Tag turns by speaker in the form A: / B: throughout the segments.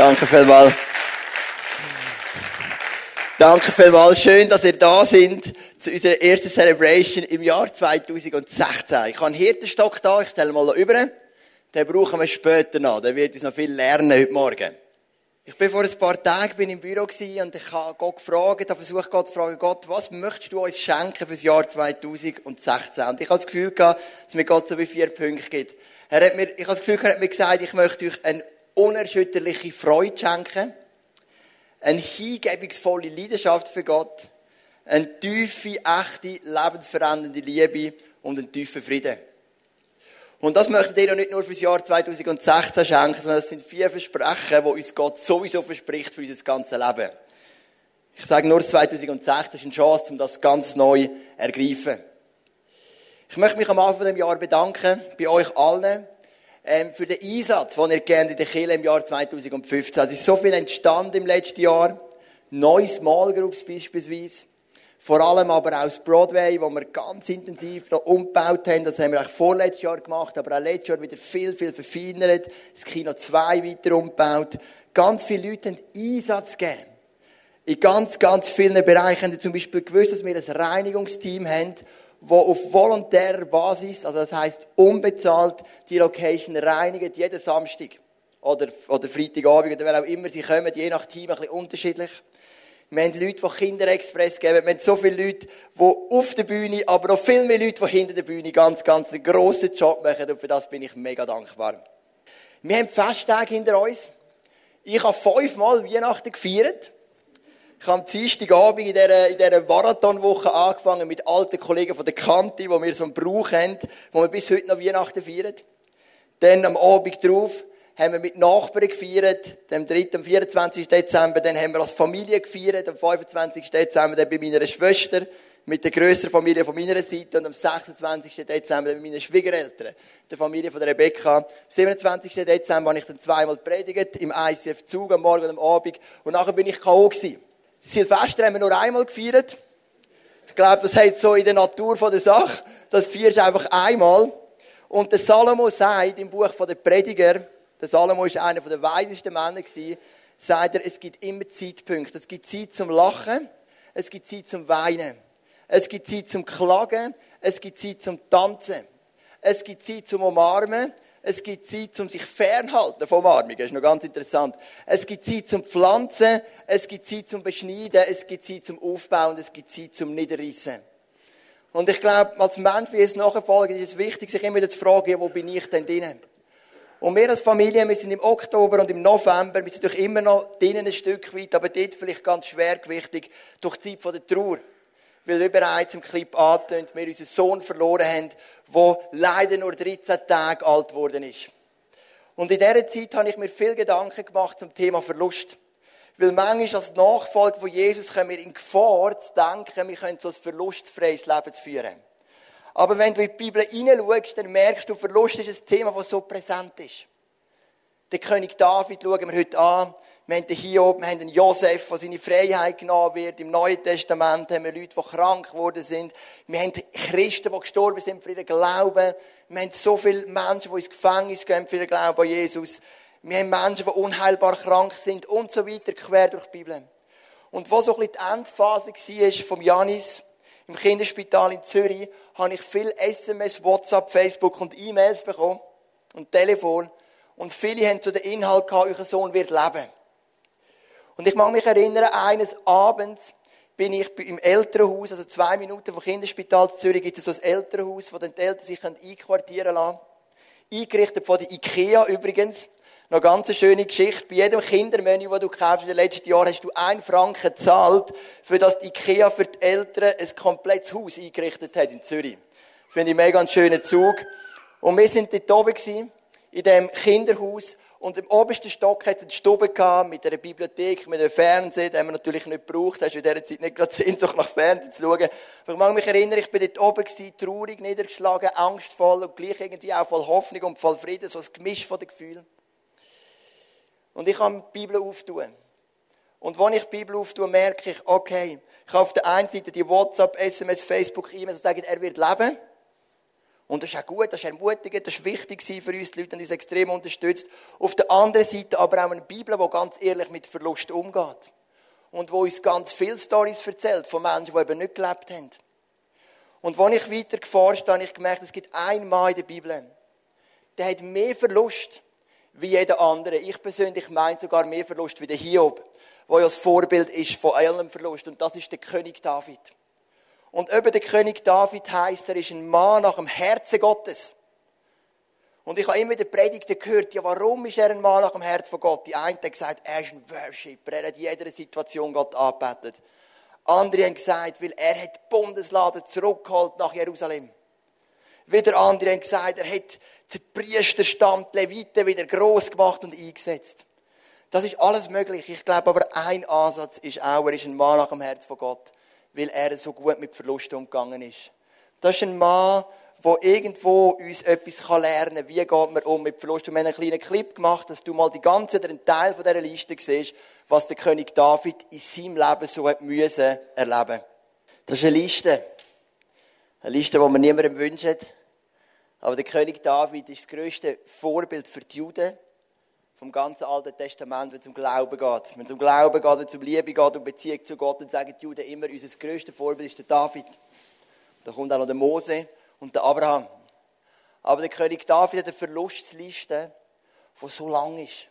A: Danke vielmals. Danke vielmals. Schön, dass ihr da sind zu unserer ersten Celebration im Jahr 2016. Ich habe einen Hirtenstock da, ich stelle mal über. Den brauchen wir später noch. Der wird uns noch viel lernen heute Morgen. Ich bin vor ein paar Tagen bin im Büro und ich habe Gott gefragt, habe versucht Gott zu fragen, Gott, was möchtest du uns schenken für das Jahr 2016? Und ich habe das Gefühl gehabt, dass mir Gott so wie vier Punkte gibt. Er hat mir, ich habe das Gefühl, er hat mir gesagt, ich möchte euch eine unerschütterliche Freude schenken, eine hingebungsvolle Leidenschaft für Gott, eine tiefe, echte, lebensverändernde Liebe und einen tiefen Frieden. Und das möchte ich dir nicht nur für das Jahr 2016 schenken, sondern das sind vier Versprechen, die uns Gott sowieso verspricht für unser ganzes Leben. Ich sage nur, 2016 ist eine Chance, um das ganz neu zu ergreifen. Ich möchte mich am Anfang des Jahres bedanken, bei euch allen, ähm, für den Einsatz, den ihr gerne in der Kirche im Jahr 2015. Es ist so viel entstanden im letzten Jahr. Neue Small Groups beispielsweise. Vor allem aber auch das Broadway, wo wir ganz intensiv noch umgebaut haben. Das haben wir auch vorletztes Jahr gemacht, aber auch letztes Jahr wieder viel, viel verfeinert. Das Kino 2 weiter umgebaut. Ganz viele Leute haben Einsatz gegeben. In ganz, ganz vielen Bereichen haben zum Beispiel gewusst, dass wir ein Reinigungsteam haben, wo auf volontärer Basis, also das heißt unbezahlt, die Location reinigen, jeden Samstag. Oder, oder Freitagabend, oder wer auch immer sie kommen, je nach Team ein bisschen unterschiedlich. Wir haben Leute, die Kinderexpress geben. Wir haben so viele Leute, die auf der Bühne, aber noch viel mehr Leute, die hinter der Bühne ganz, ganz einen grossen Job machen. Und für das bin ich mega dankbar. Wir haben Festtage hinter uns. Ich habe fünfmal Weihnachten gefeiert. Ich habe am Dienstagabend in dieser, in dieser Marathonwoche angefangen mit alten Kollegen von der Kante, die wir so einen Brauch haben, wo wir bis heute noch Weihnachten feiern. Dann am Abend drauf haben wir mit Nachbarn gefeiert, am 3. am 24. Dezember, dann haben wir als Familie gefeiert, am 25. Dezember dann bei meiner Schwester, mit der grösseren Familie von meiner Seite und am 26. Dezember mit meinen Schwiegereltern, der Familie von Rebecca. Am 27. Dezember habe ich dann zweimal predigt, im ICF Zug, am Morgen und am Abend, und nachher bin ich K.O. gewesen. Silvester haben wir nur einmal gefeiert. Ich glaube, das hat so in der Natur der Sache. Das feierst du einfach einmal. Und der Salomo sagt im Buch der Prediger, der Salomo ist einer der weisesten Männer gewesen, sagt er, es gibt immer Zeitpunkte. Es gibt Zeit zum Lachen, es gibt Zeit zum Weinen, es gibt Zeit zum Klagen, es gibt Zeit zum Tanzen, es gibt Zeit zum Umarmen, es gibt Zeit zum sich fernhalten von Umarmungen. Das ist noch ganz interessant. Es gibt Zeit zum Pflanzen. Es gibt Zeit zum Beschneiden. Es gibt Zeit zum Aufbauen. Es gibt Zeit zum Niederreißen. Und ich glaube, als Mensch, wie es nachfolgen, ist es wichtig, sich immer wieder zu fragen, wo bin ich denn drinnen? Und wir als Familie, wir sind im Oktober und im November, wir sind durch immer noch drinnen ein Stück weit, aber dort vielleicht ganz schwergewichtig, durch die Zeit der Trauer weil wir bereits im Clip angetönt, wir unseren Sohn verloren haben, der leider nur 13 Tage alt geworden ist. Und in dieser Zeit habe ich mir viel Gedanken gemacht zum Thema Verlust. Weil manchmal als Nachfolger von Jesus kommen wir in Gefahr zu denken, wir können so ein verlustfreies Leben führen. Aber wenn du in die Bibel hineinschaust, dann merkst du, Verlust ist ein Thema, das so präsent ist. Der König David schauen wir heute an. Wir haben hier oben wir haben einen Josef, der seine Freiheit genommen wird. Im Neuen Testament haben wir Leute, die krank geworden sind. Wir haben Christen, die gestorben sind für ihren Glauben. Wir haben so viele Menschen, die ins Gefängnis gehen für ihren Glauben an Jesus. Wir haben Menschen, die unheilbar krank sind und so weiter, quer durch die Bibel. Und wo so ein bisschen die Endphase war vom Janis im Kinderspital in Zürich, habe ich viel SMS, WhatsApp, Facebook und E-Mails bekommen und Telefon. Und viele haben zu den Inhalt gehabt, euer Sohn wird leben. Und ich mag mich erinnern, eines Abends bin ich im Elternhaus, also zwei Minuten vom Kinderspital Zürich gibt es so ein Elternhaus, wo dann die Eltern sich einquartieren lassen. Eingerichtet von der IKEA übrigens. Noch eine ganz schöne Geschichte. Bei jedem Kindermenü, das du kaufst in den letzten Jahren, hast du einen Franken gezahlt, für das die IKEA für die Eltern ein komplettes Haus eingerichtet hat in Zürich. Finde ich mega einen schönen Zug. Und wir sind dort oben gewesen, in dem Kinderhaus und im obersten Stock hat es eine Stube gehabt, mit einer Bibliothek, mit einem Fernseher, den man natürlich nicht braucht. Hast du in dieser Zeit nicht gerade Sehnsucht nach Fernsehen zu schauen. Aber ich mag mich erinnern, ich bin dort oben gewesen, traurig, niedergeschlagen, angstvoll und gleich irgendwie auch voll Hoffnung und voll Frieden, so ein Gemisch von den Gefühlen. Und ich habe die Bibel auftun. Und wenn ich die Bibel auftue, merke ich, okay, ich habe auf der einen Seite die WhatsApp, SMS, Facebook, E-Mails, die sagen, er wird leben. Und das ist auch gut, das ist ermutigend, das ist wichtig für uns. Die Leute haben uns extrem unterstützt. Auf der anderen Seite aber auch eine Bibel, die ganz ehrlich mit Verlust umgeht. Und wo uns ganz viele Stories erzählt von Menschen, die eben nicht gelebt haben. Und als ich weiter geforscht habe, habe ich gemerkt, es gibt einen Mann in der Bibel, der hat mehr Verlust wie jeder andere. Ich persönlich meine sogar mehr Verlust wie der Hiob, der ja das Vorbild ist von allem Verlust. Und das ist der König David. Und über den König David heißt, er ist ein Mann nach dem Herzen Gottes. Und ich habe immer wieder Predigten gehört, ja, warum ist er ein Mann nach dem Herzen von Gott? Die einen haben gesagt, er ist ein Worshipper, er hat in jeder Situation Gott angebetet. Andere haben gesagt, weil er hat die Bundeslade zurückgeholt nach Jerusalem. Wieder andere haben gesagt, er hat den Priesterstand, die Leviten wieder gross gemacht und eingesetzt. Das ist alles möglich. Ich glaube aber, ein Ansatz ist auch, er ist ein Mann nach dem Herzen von Gott weil er so gut mit Verlust umgegangen ist. Das ist ein Mann, der irgendwo uns etwas lernen kann, wie geht man um mit Verlust. Und wir haben einen kleinen Clip gemacht, dass du mal die ganze, oder einen Teil von dieser Liste siehst, was der König David in seinem Leben so hat müssen erleben. Das ist eine Liste. Eine Liste, die man niemandem wünscht. Aber der König David ist das größte Vorbild für die Juden vom ganzen Alten Testament, wenn es um Glauben geht. Wenn es um Glauben geht, wenn es um Liebe geht, um Beziehung zu Gott, dann sagen die Juden immer, unser größter Vorbild ist der David. Da kommt auch noch der Mose und der Abraham. Aber der König David hat eine Verlustliste, die so lang ist.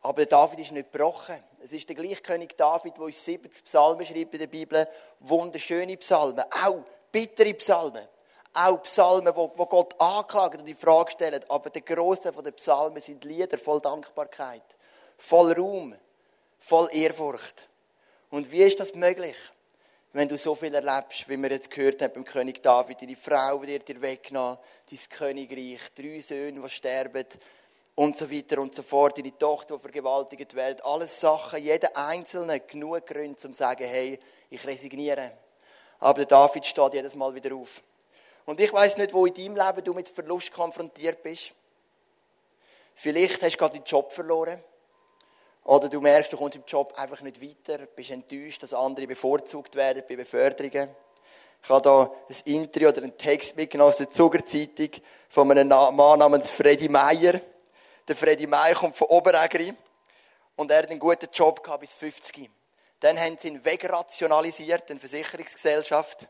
A: Aber der David ist nicht gebrochen. Es ist der gleiche König David, der uns 70 Psalmen schreibt in der Bibel. Wunderschöne Psalmen, auch bittere Psalmen auch Psalmen, wo, wo Gott anklagen und die Frage stellen. Aber der Große von den Psalmen sind Lieder voll Dankbarkeit, voll Ruhm, voll Ehrfurcht. Und wie ist das möglich, wenn du so viel erlebst, wie wir jetzt gehört haben beim König David? Deine Frau wird dir weggenommen, dein Königreich, drei Söhne, die sterben und so weiter und so fort. Deine Tochter, die vergewaltigt wird. Alles Sachen, jeder Einzelne genug Gründe, um zu sagen, hey, ich resigniere. Aber der David steht jedes Mal wieder auf. Und ich weiß nicht, wo in deinem Leben du mit Verlust konfrontiert bist. Vielleicht hast du gerade deinen Job verloren. Oder du merkst, du kommst im Job einfach nicht weiter, bist enttäuscht, dass andere bevorzugt werden bei Beförderungen. Ich habe hier ein Interview oder einen Text mitgenommen aus der Zugerzeitung von einem Mann namens Freddy Meyer. Der Freddy Meyer kommt von Oberägeri und er hat einen guten Job gehabt bis 50. Dann haben sie ihn wegrationalisiert, eine Versicherungsgesellschaft.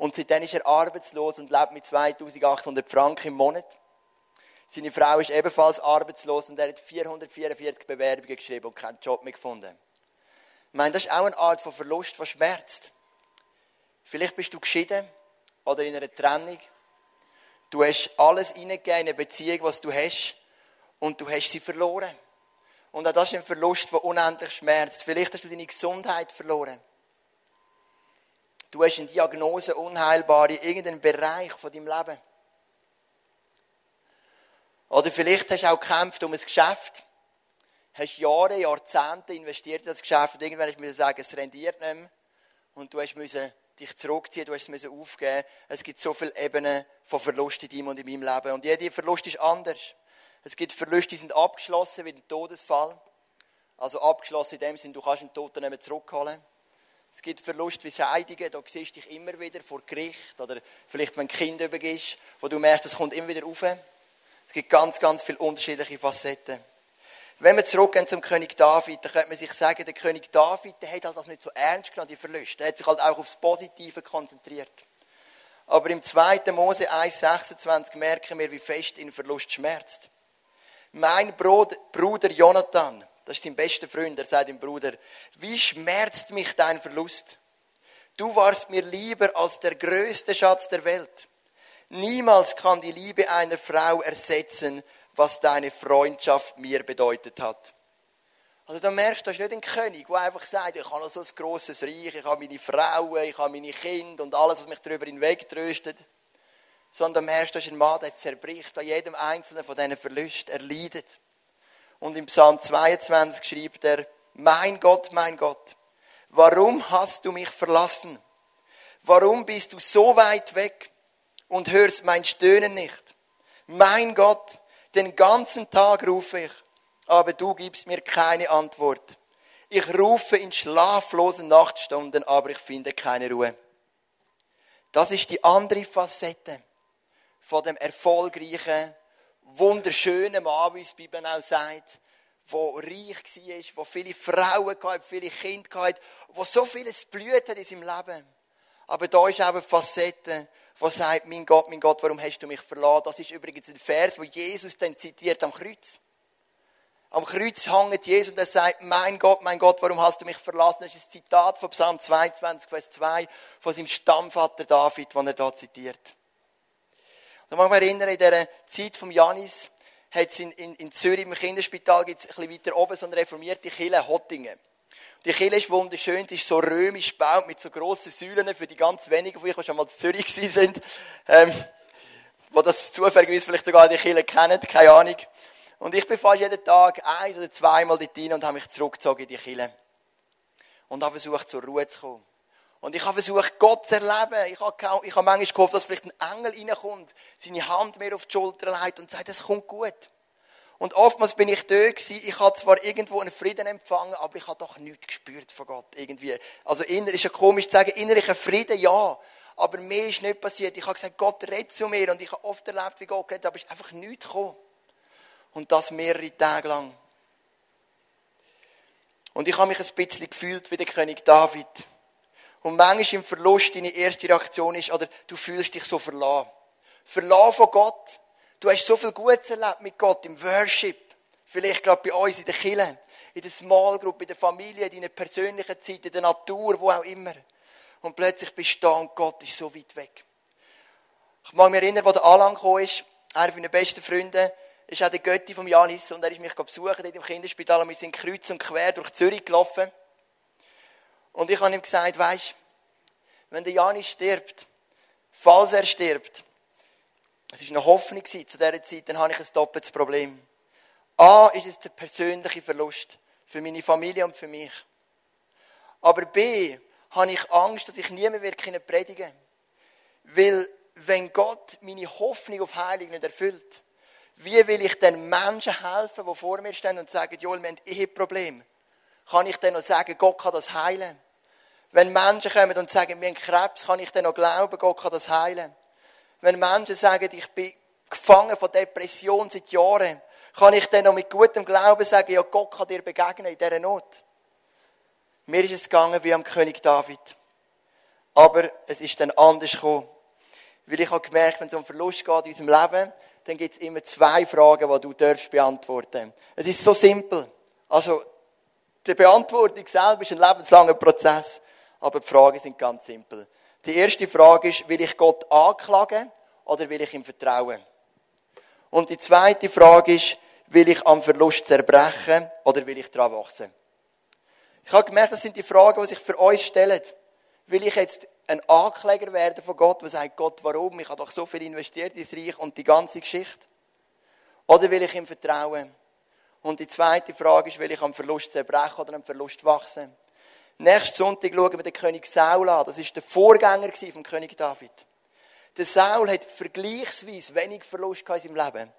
A: Und seitdem ist er arbeitslos und lebt mit 2800 Franken im Monat. Seine Frau ist ebenfalls arbeitslos und er hat 444 Bewerbungen geschrieben und keinen Job mehr gefunden. Ich meine, das ist auch eine Art von Verlust, die schmerzt. Vielleicht bist du geschieden oder in einer Trennung. Du hast alles in eine Beziehung, was du hast, und du hast sie verloren. Und auch das ist ein Verlust, der unendlich schmerzt. Vielleicht hast du deine Gesundheit verloren. Du hast eine Diagnose unheilbar in irgendeinem Bereich von deinem Leben. Oder vielleicht hast du auch gekämpft um ein Geschäft. Hast Jahre, Jahrzehnte investiert in das Geschäft und irgendwann musst du sagen, es rendiert nicht mehr. Und du hast dich zurückziehen, du hast es aufgeben. Es gibt so viele Ebenen von Verlust in deinem und in meinem Leben. Und jeder Verlust ist anders. Es gibt Verluste, die sind abgeschlossen wie ein Todesfall. Also abgeschlossen in dem Sinne, du kannst den Toten nicht mehr zurückholen. Es gibt Verlust wie Scheidungen, da siehst du dich immer wieder vor Gericht oder vielleicht, wenn Kind übergibst, wo du merkst, das kommt immer wieder rauf. Es gibt ganz, ganz viele unterschiedliche Facetten. Wenn wir zurückgehen zum König David, dann könnte man sich sagen, der König David, der hat halt das nicht so ernst genommen, die Verluste. Er hat sich halt auch aufs Positive konzentriert. Aber im 2. Mose 1,26 merken wir, wie fest ihn Verlust schmerzt. Mein Bruder Jonathan, das ist sein bester Freund. Er sagt dem Bruder, wie schmerzt mich dein Verlust? Du warst mir lieber als der größte Schatz der Welt. Niemals kann die Liebe einer Frau ersetzen, was deine Freundschaft mir bedeutet hat. Also da merkst du, das ist nicht ein König, der einfach sagt, ich habe so ein grosses Reich, ich habe meine Frauen, ich habe meine Kinder und alles, was mich darüber hinweg tröstet. Sondern du merkst, das ist ein Mann, der zerbricht an jedem einzelnen von diesen Verlusten. Er leidet. Und im Psalm 22 schreibt er, mein Gott, mein Gott, warum hast du mich verlassen? Warum bist du so weit weg und hörst mein Stöhnen nicht? Mein Gott, den ganzen Tag rufe ich, aber du gibst mir keine Antwort. Ich rufe in schlaflosen Nachtstunden, aber ich finde keine Ruhe. Das ist die andere Facette von dem erfolgreichen, wunderschönen Mann, wie es die Bibel auch sagt, der reich war, der viele Frauen hatte, viele Kinder hatte, der so vieles blüht hat in seinem Leben. Aber da ist auch eine Facette, die sagt, mein Gott, mein Gott, warum hast du mich verlassen? Das ist übrigens ein Vers, wo Jesus dann zitiert am Kreuz. Am Kreuz hängt Jesus und er sagt, mein Gott, mein Gott, warum hast du mich verlassen? Das ist ein Zitat von Psalm 22, Vers 2, von seinem Stammvater David, das er da zitiert. Da mag ich mich erinnern, in dieser Zeit von Janis, hat es in, in, in Zürich im Kinderspital, gibt es ein bisschen weiter oben, so eine reformierte Kirche, Hottingen. Die Kirche ist wunderschön, die ist so römisch gebaut, mit so grossen Säulen, für die ganz wenigen von euch, die schon mal in Zürich sind, ähm, die das zufälligerweise vielleicht sogar die Kirche kennen, keine Ahnung. Und ich bin fast jeden Tag ein oder zweimal dort rein und habe mich zurückgezogen in die Kirche. Und habe versucht, zur Ruhe zu kommen. Und ich habe versucht, Gott zu erleben. Ich habe, ich habe manchmal gehofft, dass vielleicht ein Engel reinkommt, seine Hand mir auf die Schulter legt und sagt, es kommt gut. Und oftmals bin ich da gewesen, ich habe zwar irgendwo einen Frieden empfangen, aber ich habe doch nichts gespürt von Gott, irgendwie. Also inner ist ja komisch zu sagen, innerlicher Frieden, ja. Aber mir ist nicht passiert. Ich habe gesagt, Gott redet zu mir. Und ich habe oft erlebt, wie Gott redet, aber es ist einfach nichts gekommen. Und das mehrere Tage lang. Und ich habe mich ein bisschen gefühlt wie der König David. Und manchmal im Verlust deine erste Reaktion ist, oder du fühlst dich so verlassen. Verlassen von Gott. Du hast so viel Gutes erlebt mit Gott im Worship. Vielleicht gerade bei uns in der Kirche, in der Small Group, in der Familie, in deiner persönlichen Zeit, in der Natur, wo auch immer. Und plötzlich bist du da und Gott ist so weit weg. Ich mag mich erinnern, wo der Alan gekommen ist, einer meiner besten Freunde, ist auch der Götti vom Janis und er ist mich besuchen dort im Kinderspital und wir sind kreuz und quer durch Zürich gelaufen. Und ich habe ihm gesagt, weisst, wenn der Janis stirbt, falls er stirbt, es war eine Hoffnung zu dieser Zeit, dann habe ich ein doppeltes Problem. A ist es der persönliche Verlust für meine Familie und für mich. Aber B habe ich Angst, dass ich nie mehr predigen predigen Weil, wenn Gott meine Hoffnung auf Heilung nicht erfüllt, wie will ich den Menschen helfen, die vor mir stehen und sagen, Joel, wir haben ein Problem? Kann ich dann noch sagen, Gott kann das heilen? Wenn Menschen kommen und sagen, wir haben Krebs, kann ich dann noch glauben, Gott kann das heilen? Wenn Menschen sagen, ich bin gefangen von Depression seit Jahren, kann ich dann noch mit gutem Glauben sagen, ja, Gott kann dir begegnen in dieser Not. Mir ist es gegangen wie am König David. Aber es ist dann anders gekommen. Weil ich habe gemerkt, wenn es um Verlust geht in unserem Leben, dann gibt es immer zwei Fragen, die du darfst beantworten. Es ist so simpel. Also, die Beantwortung selber ist ein lebenslanger Prozess, aber die Fragen sind ganz simpel. Die erste Frage ist, will ich Gott anklagen oder will ich ihm vertrauen? Und die zweite Frage ist, will ich am Verlust zerbrechen oder will ich daran wachsen? Ich habe gemerkt, das sind die Fragen, die sich für uns stellen. Will ich jetzt ein Ankläger werden von Gott, der sagt, Gott, warum? Ich habe doch so viel investiert ins Reich und die ganze Geschichte. Oder will ich ihm vertrauen? Und die zweite Frage ist, will ich am Verlust zerbrechen oder am Verlust wachsen? Nächsten Sonntag schauen wir den König Saul an. Das ist der Vorgänger vom König David. Der Saul hat vergleichsweise wenig Verlust in seinem Leben.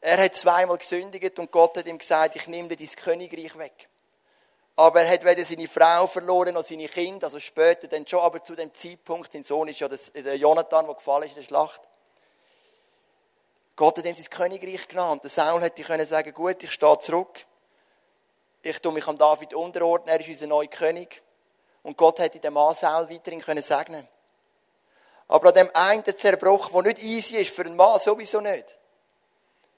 A: Er hat zweimal gesündigt und Gott hat ihm gesagt, ich nehme dir dein Königreich weg. Aber er hat weder seine Frau verloren noch seine Kinder, also später dann schon, aber zu dem Zeitpunkt, sein Sohn ist ja der Jonathan, der gefallen ist in der Schlacht. Gott hat ihm sein Königreich genannt. Der Saul hätte können sagen, gut, ich stehe zurück. Ich tue mich an David unterordnen, er ist unser neuer König. Und Gott hätte den Mann Saul weiterhin können segnen Aber an dem einen Zerbruch, der nicht easy ist, für einen Mann sowieso nicht.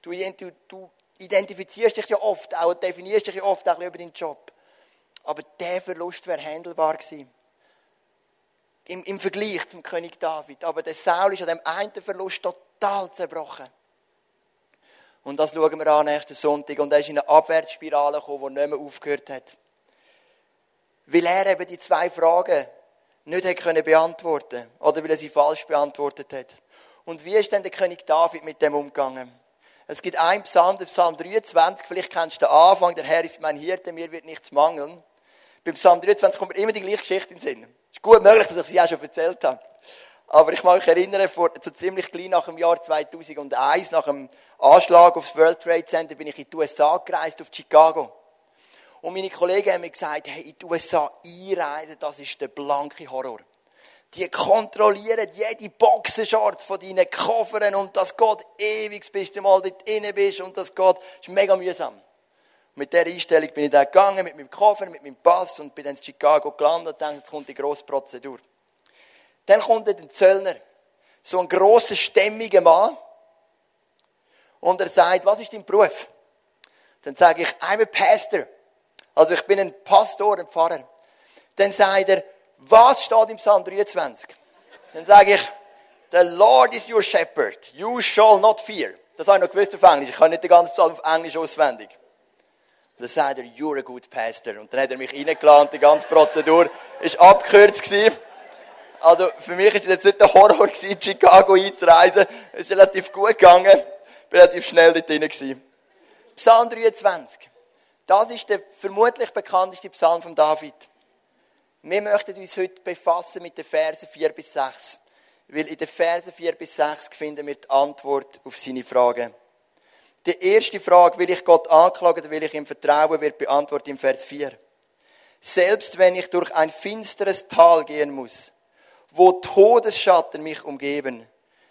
A: Du, du, du identifizierst dich ja oft, auch definierst dich ja oft auch über deinen Job. Aber der Verlust wäre handelbar gewesen. Im, Im Vergleich zum König David. Aber der Saul ist an dem einen Verlust total zerbrochen. Und das schauen wir an nächsten Sonntag. Und er ist in eine Abwärtsspirale gekommen, die nicht mehr aufgehört hat. Weil er eben die zwei Fragen nicht hat können beantworten Oder weil er sie falsch beantwortet hat. Und wie ist denn der König David mit dem umgegangen? Es gibt einen Psalm, der Psalm 23, vielleicht kennst du den Anfang, der Herr ist mein Hirte, mir wird nichts mangeln. Beim Psalm 23 kommt mir immer die gleiche Geschichte in den Sinn. Es ist gut möglich, dass ich sie auch schon erzählt habe. Aber ich mag mich erinnern, vor, so ziemlich klein nach dem Jahr 2001, nach dem Anschlag aufs World Trade Center, bin ich in die USA gereist, auf Chicago. Und meine Kollegen haben mir gesagt, hey, in die USA einreisen, das ist der blanke Horror. Die kontrollieren jede Boxenshorts von deinen Koffern und das geht ewig, bis du mal dort drin bist und das geht, ist mega mühsam. Mit dieser Einstellung bin ich da gegangen, mit meinem Koffer, mit meinem Pass und bin dann in Chicago gelandet und dachte, jetzt kommt die grosse Prozedur. Dann kommt der Zöllner, so ein grosser, stämmiger Mann, und er sagt, was ist dein Beruf? Dann sage ich, I'm a pastor. Also ich bin ein Pastor, ein Pfarrer. Dann sagt er, was steht im Psalm 23? Dann sage ich, the Lord is your shepherd. You shall not fear. Das habe ich noch gewusst auf Englisch. Ich kann nicht den ganzen Psalm auf Englisch auswendig. Dann sagt er, you're a good pastor. Und dann hat er mich reingeladen, die ganze Prozedur ist abgekürzt gewesen. Also, für mich ist es jetzt nicht der Horror in Chicago einzureisen. Es ist relativ gut gegangen. Ich war relativ schnell dort drin. Psalm 23. Das ist der vermutlich bekannteste Psalm von David. Wir möchten uns heute befassen mit den Versen 4 bis 6. Weil in den Versen 4 bis 6 finden wir die Antwort auf seine Fragen. Die erste Frage, will ich Gott anklagen oder will ich ihm vertrauen, wird beantwortet im Vers 4. Selbst wenn ich durch ein finsteres Tal gehen muss, wo Todesschatten mich umgeben,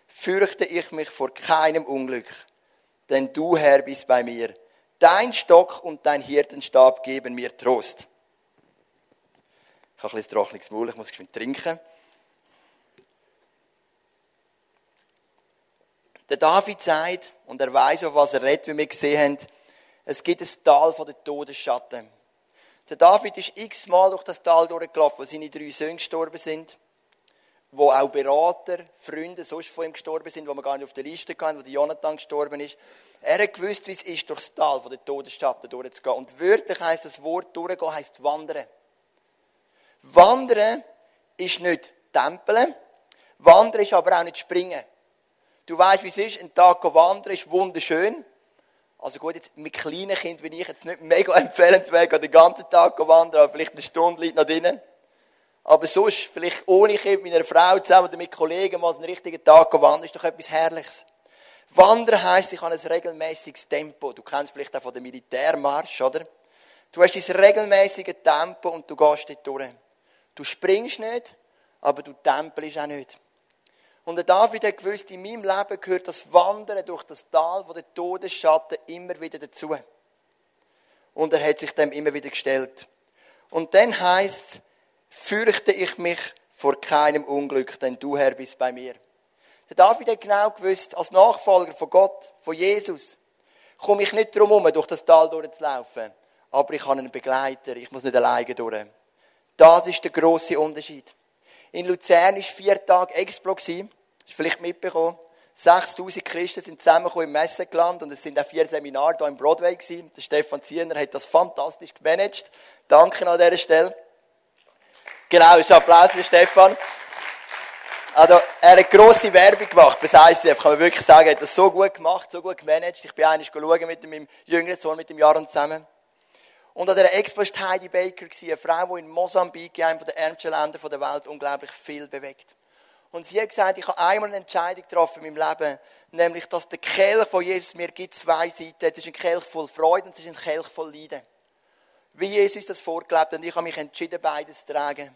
A: fürchte ich mich vor keinem Unglück, denn du, Herr, bist bei mir. Dein Stock und dein Hirtenstab geben mir Trost. Ich habe ein bisschen trockenes Maul, ich muss geschwind trinken. Der David sagt, und er weiß, auf was er redet, wie wir gesehen haben, es gibt ein Tal von den Todesschatten. Der David ist x-mal durch das Tal durchgelaufen, wo seine drei Söhne gestorben sind, wo auch Berater, Freunde sonst von ihm gestorben sind, wo man gar nicht auf der Liste kann, wo der Jonathan gestorben ist. Er hat gewusst, wie es ist, durch das Tal von den Todesschatten durchzugehen. Und wörtlich heißt das Wort durchgehen, heißt wandern. Wandern ist nicht Tempeln, Wandern ist aber auch nicht Springen. Du weißt, wie es ist, ein Tag wandern ist wunderschön. Also gut, jetzt mit kleinen Kindern bin ich jetzt nicht mega empfehlenswert, den ganzen Tag wandern, aber vielleicht eine Stunde liegt noch drinnen. Aber sonst, vielleicht ohne Kind, mit einer Frau zusammen oder mit Kollegen mal einen richtigen Tag wandern, ist doch etwas Herrliches. Wandern heisst, ich habe ein regelmäßiges Tempo. Du kennst vielleicht auch von der Militärmarsch, oder? Du hast dein regelmäßige Tempo und du gehst dort durch. Du springst nicht, aber du tempelst auch nicht. Und der David hat gewusst, in meinem Leben gehört das Wandern durch das Tal von der Todesschatten immer wieder dazu. Und er hat sich dem immer wieder gestellt. Und dann heißt es, fürchte ich mich vor keinem Unglück, denn du Herr bist bei mir. Der David hat genau gewusst, als Nachfolger von Gott, von Jesus, komme ich nicht darum herum, durch das Tal durchzulaufen. Aber ich habe einen Begleiter, ich muss nicht alleine durch. Das ist der große Unterschied. In Luzern war vier Tage Explo. Hast du vielleicht mitbekommen? 6000 Christen sind zusammengekommen im Messegeland und es sind auch vier Seminare hier im Broadway gewesen. Der Stefan Ziener hat das fantastisch gemanagt. Danke an dieser Stelle. Genau, ist Applaus für Stefan. Also, er hat grosse Werbung gemacht fürs ICF. Kann man wirklich sagen, er hat das so gut gemacht, so gut gemanagt. Ich bin eigentlich schauen mit meinem jüngeren Sohn, mit dem Jaron zusammen. Und an dieser Expo war Heidi Baker, eine Frau, die in Mosambik, einem der ärmsten Länder der Welt, unglaublich viel bewegt. Und sie hat gesagt, ich habe einmal eine Entscheidung getroffen in meinem Leben, nämlich, dass der Kelch, von Jesus mir gibt, zwei Seiten. Es ist ein Kelch voll Freude und es ist ein Kelch voll Leiden. Wie Jesus das vorgelebt und ich habe mich entschieden, beides zu tragen.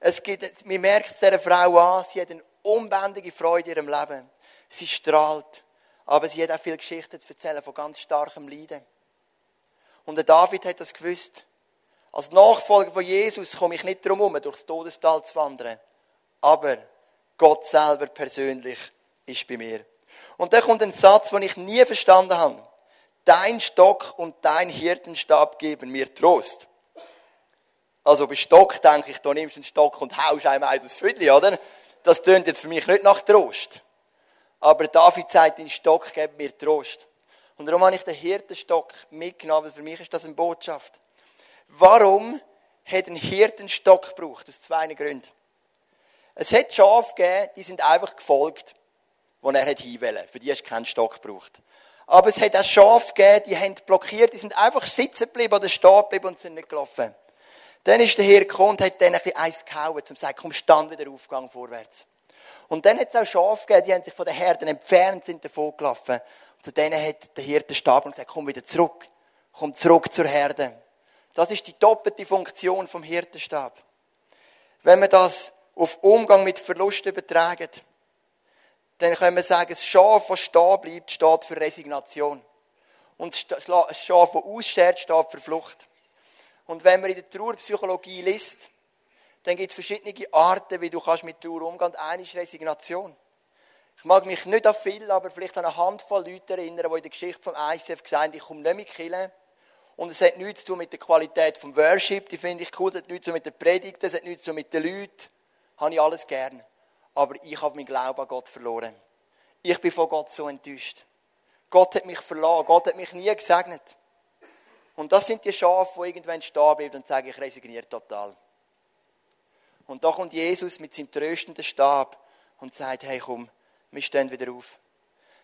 A: Es gibt, man merkt es dieser Frau an, sie hat eine unbändige Freude in ihrem Leben. Sie strahlt. Aber sie hat auch viele Geschichten zu erzählen von ganz starkem Leiden. Und der David hat das gewusst. Als Nachfolger von Jesus komme ich nicht darum herum, durchs Todestal zu wandern. Aber Gott selber persönlich ist bei mir. Und da kommt ein Satz, den ich nie verstanden habe. Dein Stock und dein Hirtenstab geben mir Trost. Also bei Stock denke ich, du nimmst einen Stock und haust einem eins aus Füdli, oder? Das tönt jetzt für mich nicht nach Trost. Aber David sagt, dein Stock gibt mir Trost. Und darum habe ich den Hirtenstock mitgenommen, weil für mich ist das eine Botschaft. Warum hat ein Hirtenstock gebraucht? Aus zwei Gründen. Es hat Schafe gegeben, die sind einfach gefolgt, wo er hat hinwählen. Für die hast du keinen Stock gebraucht. Aber es hat auch Schafe gegeben, die haben blockiert, die sind einfach sitzen geblieben oder stehen geblieben und sind nicht gelaufen. Dann ist der Herr gekommen und hat denen ein bisschen Eis gehauen, um zu sagen, komm, stand wieder aufgang vorwärts. Und dann hat es auch Schafe gegeben, die haben sich von den Herden entfernt, sind davon gelaufen. Und zu denen hat der Hirte Stab und gesagt, komm wieder zurück. Komm zurück zur Herde. Das ist die doppelte Funktion vom Hirtenstab. Wenn man das auf Umgang mit Verlust übertragen, dann können wir sagen, das Schaf, das stehen bleibt, steht für Resignation. Und das Schaf, das aussteht, steht für Flucht. Und wenn man in der Trauerpsychologie liest, dann gibt es verschiedene Arten, wie du kannst mit Trauer umgehen kannst. Eine ist Resignation. Ich mag mich nicht an viel, aber vielleicht an eine Handvoll Leute erinnern, die in der Geschichte vom ICF gesagt haben, ich komme nicht mit Killen. Und es hat nichts zu tun mit der Qualität vom Worship, die finde ich cool, es hat nichts zu tun mit der Predigt, es hat nichts zu tun mit den Leuten. Habe ich alles gern. Aber ich habe meinen Glauben an Gott verloren. Ich bin von Gott so enttäuscht. Gott hat mich verloren, Gott hat mich nie gesegnet. Und das sind die Schafe, die irgendwann stehen bleiben und sagen, ich resigniere total. Und da kommt Jesus mit seinem tröstenden Stab und sagt, hey komm, wir stehen wieder auf.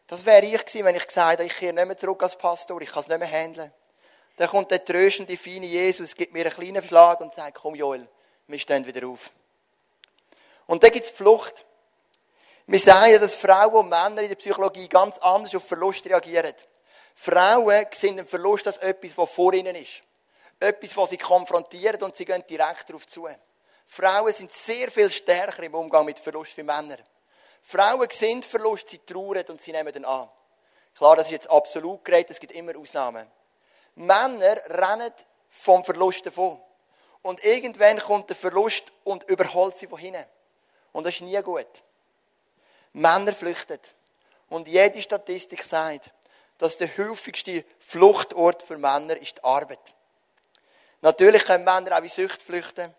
A: Das wäre ich gewesen, wenn ich gesagt hätte, ich kehre nicht mehr zurück als Pastor, ich kann es nicht mehr handeln. Dann kommt der tröstende, feine Jesus, gibt mir einen kleinen Schlag und sagt, komm Joel, wir stehen wieder auf. Und dann gibt es Flucht. Wir sagen, dass Frauen und Männer in der Psychologie ganz anders auf Verlust reagieren. Frauen sehen den Verlust als etwas, was vor ihnen ist. Etwas, was sie konfrontieren und sie gehen direkt darauf zu. Frauen sind sehr viel stärker im Umgang mit Verlust wie Männer. Frauen sehen Verlust, sie trauern und sie nehmen den an. Klar, das ist jetzt absolut geredet, es gibt immer Ausnahmen. Männer rennen vom Verlust davon. Und irgendwann kommt der Verlust und überholt sie von hinten. Und das ist nie gut. Männer flüchten. Und jede Statistik sagt, dass der häufigste Fluchtort für Männer ist die Arbeit. Natürlich können Männer auch in Sucht flüchten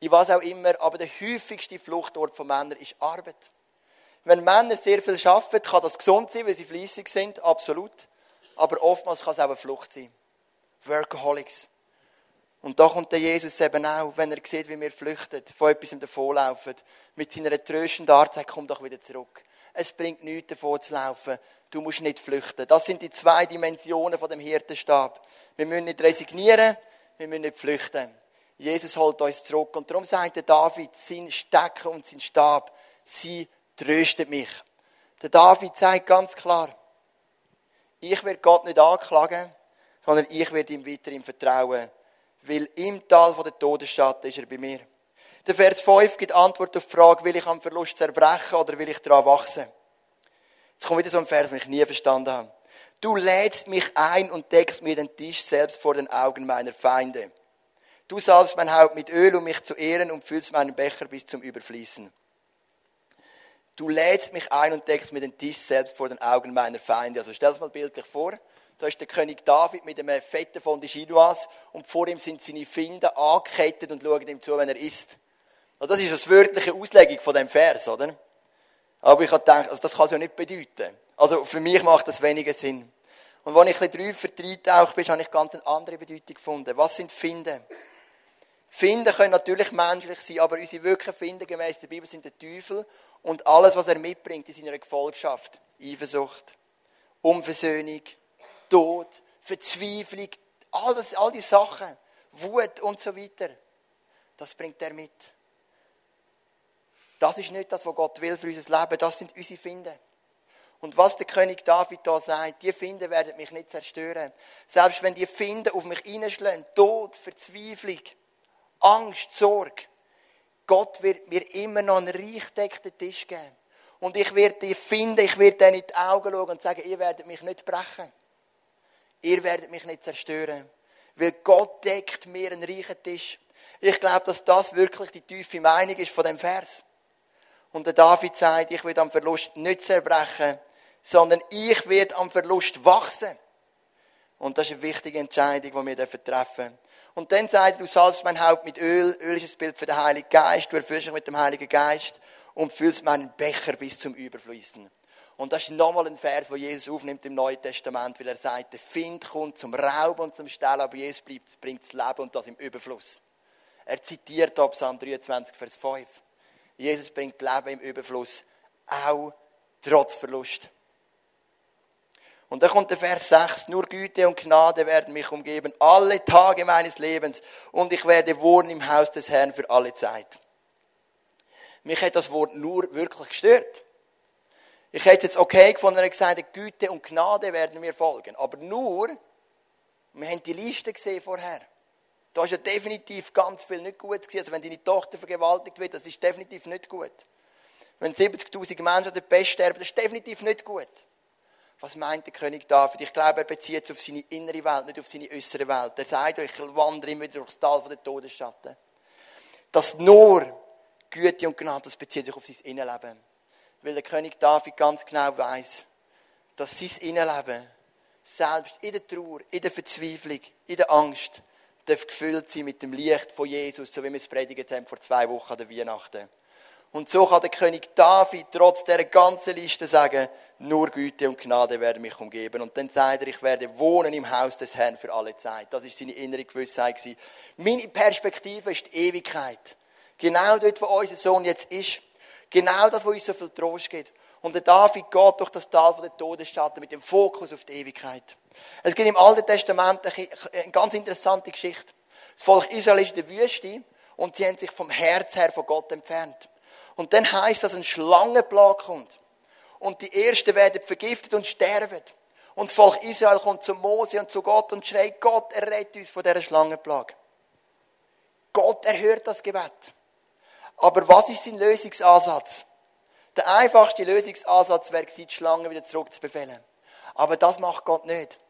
A: in was auch immer, aber der häufigste Fluchtort von Männern ist Arbeit. Wenn Männer sehr viel arbeiten, kann das gesund sein, weil sie fleissig sind, absolut. Aber oftmals kann es auch eine Flucht sein. Workaholics. Und da kommt der Jesus eben auch, wenn er sieht, wie wir flüchten, von etwas davonlaufen, mit seiner tröstenden Art sagt, komm doch wieder zurück. Es bringt nichts davor zu laufen. Du musst nicht flüchten. Das sind die zwei Dimensionen von dem Hirtenstab. Wir müssen nicht resignieren, wir müssen nicht flüchten. Jesus holt uns zurück. Und darum sagt der David, sein Stecken und sein Stab, sie tröstet mich. Der David sagt ganz klar, ich werde Gott nicht anklagen, sondern ich werde ihm weiter im vertrauen. Weil im Tal der Todesschatten ist er bei mir. Der Vers 5 gibt Antwort auf die Frage, will ich am Verlust zerbrechen oder will ich daran wachsen? Jetzt kommt wieder so ein Vers, den ich nie verstanden habe. Du lädst mich ein und deckst mir den Tisch selbst vor den Augen meiner Feinde. Du salbst mein Haupt mit Öl, um mich zu ehren und füllst meinen Becher bis zum Überfließen. Du lädst mich ein und deckst mir den Tisch selbst vor den Augen meiner Feinde. Also stell es mal bildlich vor. Da ist der König David mit einem fetten von Chinois und vor ihm sind seine Finde angekettet und schauen ihm zu, wenn er isst. Also das ist eine wörtliche Auslegung von dem Vers, oder? Aber ich habe gedacht, also das kann es ja nicht bedeuten. Also für mich macht das weniger Sinn. Und als ich ein bisschen tiefer reintaucht bin, habe ich ganz eine andere Bedeutung gefunden. Was sind Finden? Finden können natürlich menschlich sein, aber unsere wirklichen Finden gemäß der Bibel sind der Teufel und alles, was er mitbringt in seiner Gefolgschaft. Eifersucht, Unversöhnung, Tod, Verzweiflung, alles, all die Sachen, Wut und so weiter. Das bringt er mit. Das ist nicht das, was Gott will für unser Leben. Das sind unsere Finden. Und was der König David da sagt, die Finden werden mich nicht zerstören. Selbst wenn die Finden auf mich hineinschlagen, Tod, Verzweiflung, Angst, Sorge. Gott wird mir immer noch einen reichdeckten Tisch geben. Und ich werde die finden, ich werde denen in die Augen schauen und sagen, ihr werdet mich nicht brechen. Ihr werdet mich nicht zerstören. Weil Gott deckt mir einen reichen Tisch. Ich glaube, dass das wirklich die tiefe Meinung ist von dem Vers. Und der David sagt, ich werde am Verlust nicht zerbrechen, sondern ich werde am Verlust wachsen. Und das ist eine wichtige Entscheidung, die wir treffen dürfen. Und dann sagt er, du salbst mein Haupt mit Öl. Öl ist ein Bild für den Heiligen Geist. Du erfüllst mich mit dem Heiligen Geist und füllst meinen Becher bis zum Überfließen. Und das ist nochmal ein Vers, wo Jesus aufnimmt im Neuen Testament, weil er sagt, der Find kommt zum Rauben und zum Stellen, aber Jesus bleibt, bringt das Leben und das im Überfluss. Er zitiert ab Psalm 23, Vers 5. Jesus bringt Leben im Überfluss, auch trotz Verlust. Und dann kommt der Vers 6, nur Güte und Gnade werden mich umgeben, alle Tage meines Lebens, und ich werde wohnen im Haus des Herrn für alle Zeit. Mich hat das Wort nur wirklich gestört. Ich hätte jetzt okay gefunden, wenn er gesagt hat, Güte und Gnade werden mir folgen. Aber nur, wir haben die Liste gesehen vorher. Da ist ja definitiv ganz viel nicht gut gewesen. Also wenn deine Tochter vergewaltigt wird, das ist definitiv nicht gut. Wenn 70.000 Menschen an der Pest sterben, das ist definitiv nicht gut. Was meint der König David? Ich glaube, er bezieht es auf seine innere Welt, nicht auf seine äußere Welt. Er sagt ich wandere immer wieder durchs Tal der Todesschatten. Dass nur Güte und Gnade, das bezieht sich auf sein Innenleben. Weil der König David ganz genau weiß, dass sein Innenleben selbst in der Trauer, in der Verzweiflung, in der Angst, darf gefüllt sein mit dem Licht von Jesus, so wie wir es predigt haben vor zwei Wochen an der Weihnachten. Und so kann der König David trotz der ganzen Liste sagen, nur Güte und Gnade werden mich umgeben. Und dann sagt er, ich werde wohnen im Haus des Herrn für alle Zeit. Das ist seine innere Gewissheit. Meine Perspektive ist die Ewigkeit. Genau dort, wo unser Sohn jetzt ist. Genau das, wo uns so viel Trost gibt. Und der David geht durch das Tal der Todesschatten mit dem Fokus auf die Ewigkeit. Es gibt im Alten Testament eine ganz interessante Geschichte. Das Volk Israel ist in der Wüste und sie haben sich vom Herz her von Gott entfernt. Und dann heißt dass ein Schlangenplag kommt. Und die Ersten werden vergiftet und sterben. Und das Volk Israel kommt zu Mose und zu Gott und schreit, Gott, errette uns von dieser Schlangenplage. Gott erhört das Gebet. Aber was ist sein Lösungsansatz? Der einfachste Lösungsansatz wäre die Schlange wieder zurückzubefehlen. Aber das macht Gott nicht.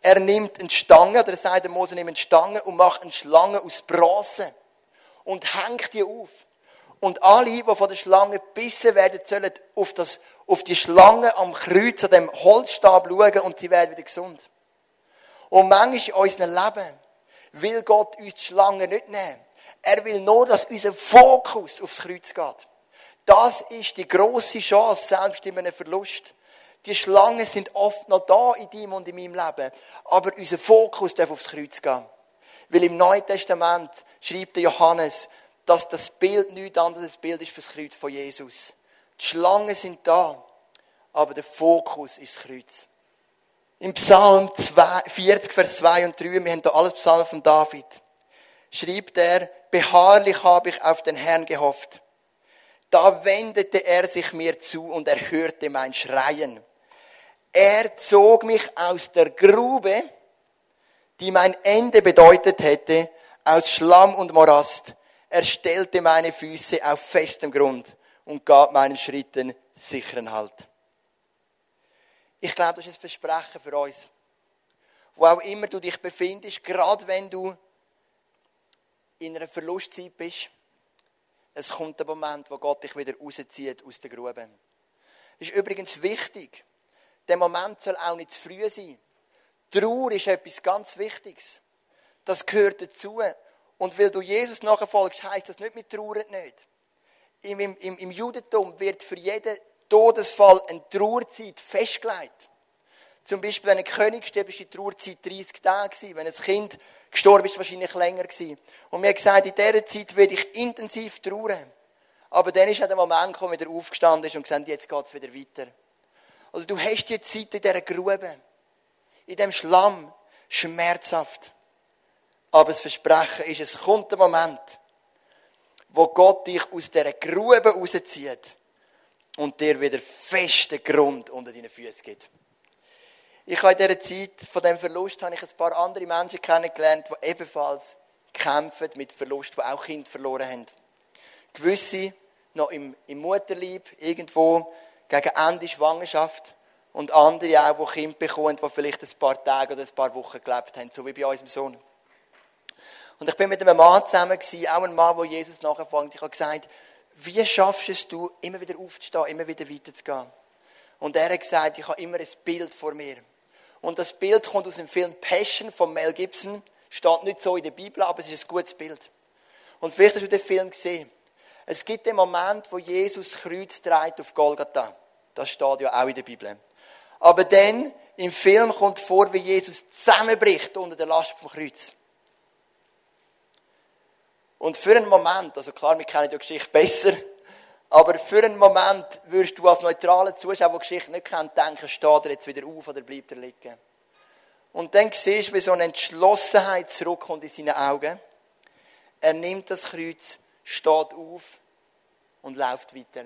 A: Er nimmt eine Stange, oder er sagt der Mose, nimmt eine Stange und macht eine Schlange aus Bronze und hängt die auf. Und alle, die von der Schlange gebissen werden, sollen auf, das, auf die Schlange am Kreuz, an dem Holzstab schauen und sie werden wieder gesund. Und manchmal in unserem Leben will Gott uns die Schlange nicht nehmen. Er will nur, dass unser Fokus aufs Kreuz geht. Das ist die große Chance, selbst in einem Verlust. Die Schlangen sind oft noch da in deinem und in meinem Leben. Aber unser Fokus darf aufs Kreuz gehen. Weil im Neuen Testament schreibt der Johannes, dass das Bild nichts anderes als Bild ist für das Kreuz von Jesus. Die Schlangen sind da, aber der Fokus ist das Kreuz. Im Psalm 40, Vers 2 und 3, wir haben da alles Psalm von David, schreibt er, beharrlich habe ich auf den Herrn gehofft. Da wendete er sich mir zu und er hörte mein Schreien. Er zog mich aus der Grube, die mein Ende bedeutet hätte, aus Schlamm und Morast. Er stellte meine Füße auf festem Grund und gab meinen Schritten sicheren Halt. Ich glaube, das ist ein Versprechen für uns. Wo auch immer du dich befindest, gerade wenn du in einer Verlustzeit bist, es kommt der Moment, wo Gott dich wieder rauszieht aus der Grube. Ist übrigens wichtig. Der Moment soll auch nicht zu früh sein. Trauer ist etwas ganz Wichtiges. Das gehört dazu. Und weil du Jesus nachfolgst, heißt das nicht, mit trauern nicht. Im, im, Im Judentum wird für jeden Todesfall eine Trauerzeit festgelegt. Zum Beispiel, wenn ein König stirbt, ist die Trauerzeit 30 Tage gewesen. Wenn ein Kind gestorben ist, wahrscheinlich länger gewesen. Und mir gesagt, in dieser Zeit werde ich intensiv trauern. Aber dann ist der Moment gekommen, wieder aufgestanden ist und gesagt, jetzt geht es wieder weiter. Also du hast die Zeit in dieser Grube, in dem Schlamm, schmerzhaft. Aber das Versprechen ist, es kommt der Moment, wo Gott dich aus dieser Grube rauszieht und dir wieder festen Grund unter deinen Füßen gibt. Ich habe in dieser Zeit von dem Verlust habe ich ein paar andere Menschen kennengelernt, die ebenfalls kämpfen mit Verlust, die auch Kinder verloren haben. Gewisse noch im, im Mutterleib, irgendwo gegen Ende Schwangerschaft. Und andere auch, die Kinder bekommen, die vielleicht ein paar Tage oder ein paar Wochen gelebt haben, so wie bei unserem Sohn. Und ich bin mit einem Mann zusammen gewesen, auch ein Mann, der Jesus nachfolgt. Ich habe gesagt, wie schaffst es du, immer wieder aufzustehen, immer wieder weiterzugehen? Und er hat gesagt, ich habe immer ein Bild vor mir. Und das Bild kommt aus dem Film Passion von Mel Gibson. Steht nicht so in der Bibel, aber es ist ein gutes Bild. Und vielleicht hast du den Film gesehen. Es gibt den Moment, wo Jesus Kreuz trägt auf Golgatha. Das steht ja auch in der Bibel. Aber dann, im Film kommt vor, wie Jesus zusammenbricht unter der Last vom Kreuz. Und für einen Moment, also klar, wir kennen die Geschichte besser, aber für einen Moment würdest du als neutraler Zuschauer, der Geschichte nicht kennt, denken, steht er jetzt wieder auf oder bleibt er liegen. Und dann siehst du, wie so eine Entschlossenheit zurückkommt in seine Augen. Er nimmt das Kreuz, steht auf und läuft weiter.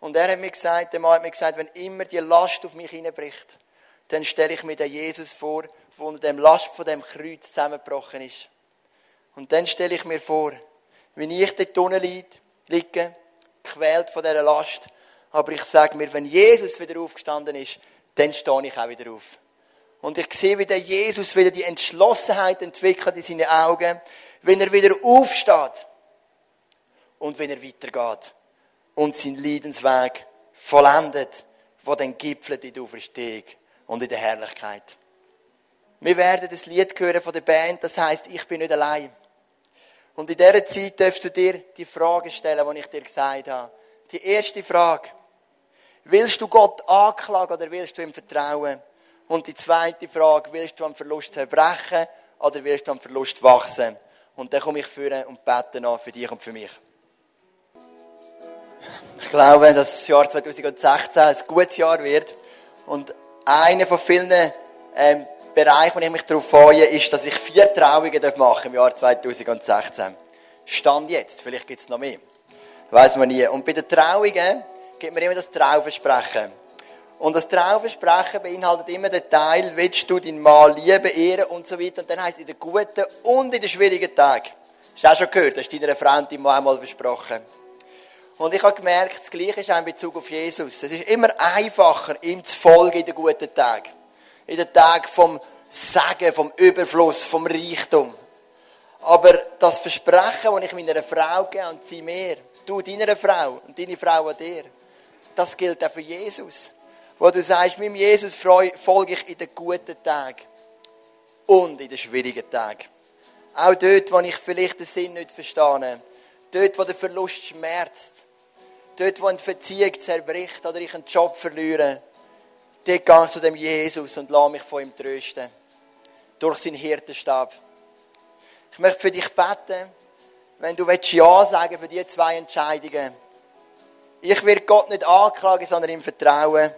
A: Und er hat mir gesagt, der Mann hat mir gesagt, wenn immer die Last auf mich hineinbricht, dann stelle ich mir den Jesus vor, der unter dem Last von dem Kreuz zusammengebrochen ist. Und dann stelle ich mir vor, wie ich dort unten liege, quält von dieser Last. Aber ich sage mir, wenn Jesus wieder aufgestanden ist, dann stehe ich auch wieder auf. Und ich sehe, wie der Jesus wieder die Entschlossenheit entwickelt in seinen Augen, wenn er wieder aufsteht und wenn er weitergeht und seinen Leidensweg vollendet, wo dann gipfelt in der Auferstehung und in der Herrlichkeit. Wir werden das Lied hören von der Band, das heißt, ich bin nicht allein. Und in dieser Zeit darfst du dir die Frage stellen, die ich dir gesagt habe. Die erste Frage. Willst du Gott anklagen oder willst du ihm vertrauen? Und die zweite Frage, willst du am Verlust zerbrechen oder willst du am Verlust wachsen? Und dann komme ich führen und bete noch für dich und für mich. Ich glaube, dass das Jahr 2016 ein gutes Jahr wird. Und einer von vielen ähm, Bereichen, wo ich mich darauf freue, ist, dass ich vier Trauungen machen im Jahr 2016. Stand jetzt, vielleicht gibt es noch mehr. Weiß man nie. Und bei den Trauungen gibt man immer das Trauversprechen. Und das Trauversprechen beinhaltet immer den Teil, willst du deinen Mann lieben, ehren und so weiter. Und dann heisst es in den guten und in den schwierigen Tagen. Hast du auch schon gehört, hast deiner Frau und deinem Mann einmal versprochen. Und ich habe gemerkt, das Gleiche ist auch in Bezug auf Jesus. Es ist immer einfacher, ihm zu folgen in den guten Tagen. In den Tagen vom Segen, vom Überfluss, vom Reichtum. Aber das Versprechen, das ich meiner Frau gebe und sie mir, du deiner Frau und deine Frau an dir, das gilt auch für Jesus. Wo du sagst, meinem Jesus folge ich in den guten Tagen und in den schwierigen Tagen. Auch dort, wo ich vielleicht den Sinn nicht verstehe. Dort, wo der Verlust schmerzt dort, wo eine Verziehung zerbricht oder ich einen Job verliere, dort gehe ich zu dem Jesus und lasse mich von ihm trösten. Durch seinen Hirtenstab. Ich möchte für dich beten, wenn du Ja sagen für diese zwei Entscheidungen. Ich werde Gott nicht anklagen, sondern ihm vertrauen.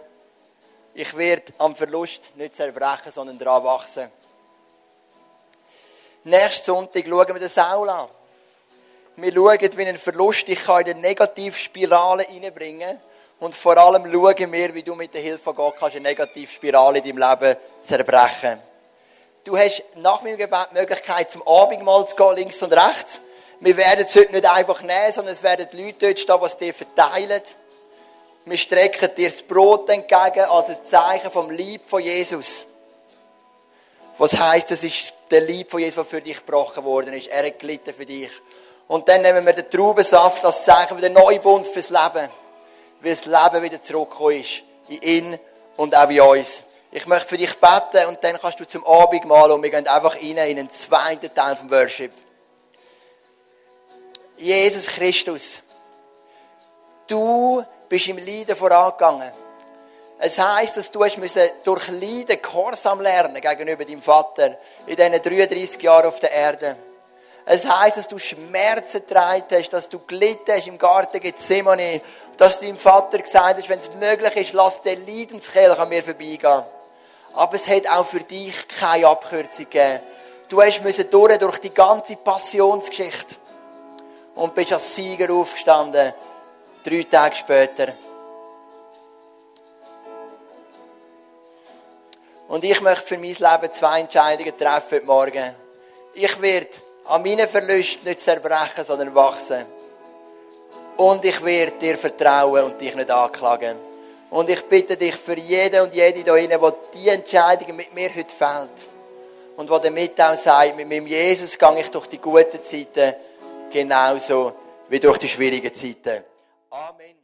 A: Ich werde am Verlust nicht zerbrechen, sondern daran wachsen. Nächsten Sonntag schauen wir den Saul an. Wir schauen, wie ein Verlust dich in eine Negativspirale hineinbringen Und vor allem schauen wir, wie du mit der Hilfe von Gott kannst eine Negativspirale in deinem Leben zerbrechen Du hast nach meinem Gebet die Möglichkeit, zum Abendmahl zu gehen, links und rechts. Wir werden es heute nicht einfach nehmen, sondern es werden die Leute dort stehen, die es dir verteilen. Wir strecken dir das Brot entgegen als ein Zeichen vom Lieb von Jesus. Was heisst, es ist der Lieb von Jesus, der für dich gebrochen worden ist. Er hat gelitten für dich. Und dann nehmen wir den Traubensaft als Zeichen für den Neubund fürs Leben. Weil das Leben wieder zurückgekommen ist. In ihn und auch in uns. Ich möchte für dich beten und dann kannst du zum Abendmahl und wir gehen einfach rein in den zweiten Teil vom Worship. Jesus Christus, du bist im Leiden vorangegangen. Es heisst, dass du hast durch Leiden Gehorsam lernen gegenüber deinem Vater in diesen 33 Jahren auf der Erde. Es heisst, dass du Schmerzen getragen hast, dass du gelitten hast im Garten Gethsemane, dass dein Vater gesagt hat, wenn es möglich ist, lass den Leidenskelch an mir vorbeigehen. Aber es hat auch für dich keine Abkürzung gegeben. Du hast durch, durch die ganze Passionsgeschichte und bist als Sieger aufgestanden, drei Tage später. Und ich möchte für mein Leben zwei Entscheidungen treffen heute Morgen. Ich werde an meinen Verlusten nicht zerbrechen, sondern wachsen. Und ich werde dir vertrauen und dich nicht anklagen. Und ich bitte dich für jeden und jede da drinnen, der diese Entscheidung mit mir heute fällt. Und der damit auch sagt, mit meinem Jesus gehe ich durch die guten Zeiten genauso wie durch die schwierigen Zeiten. Amen.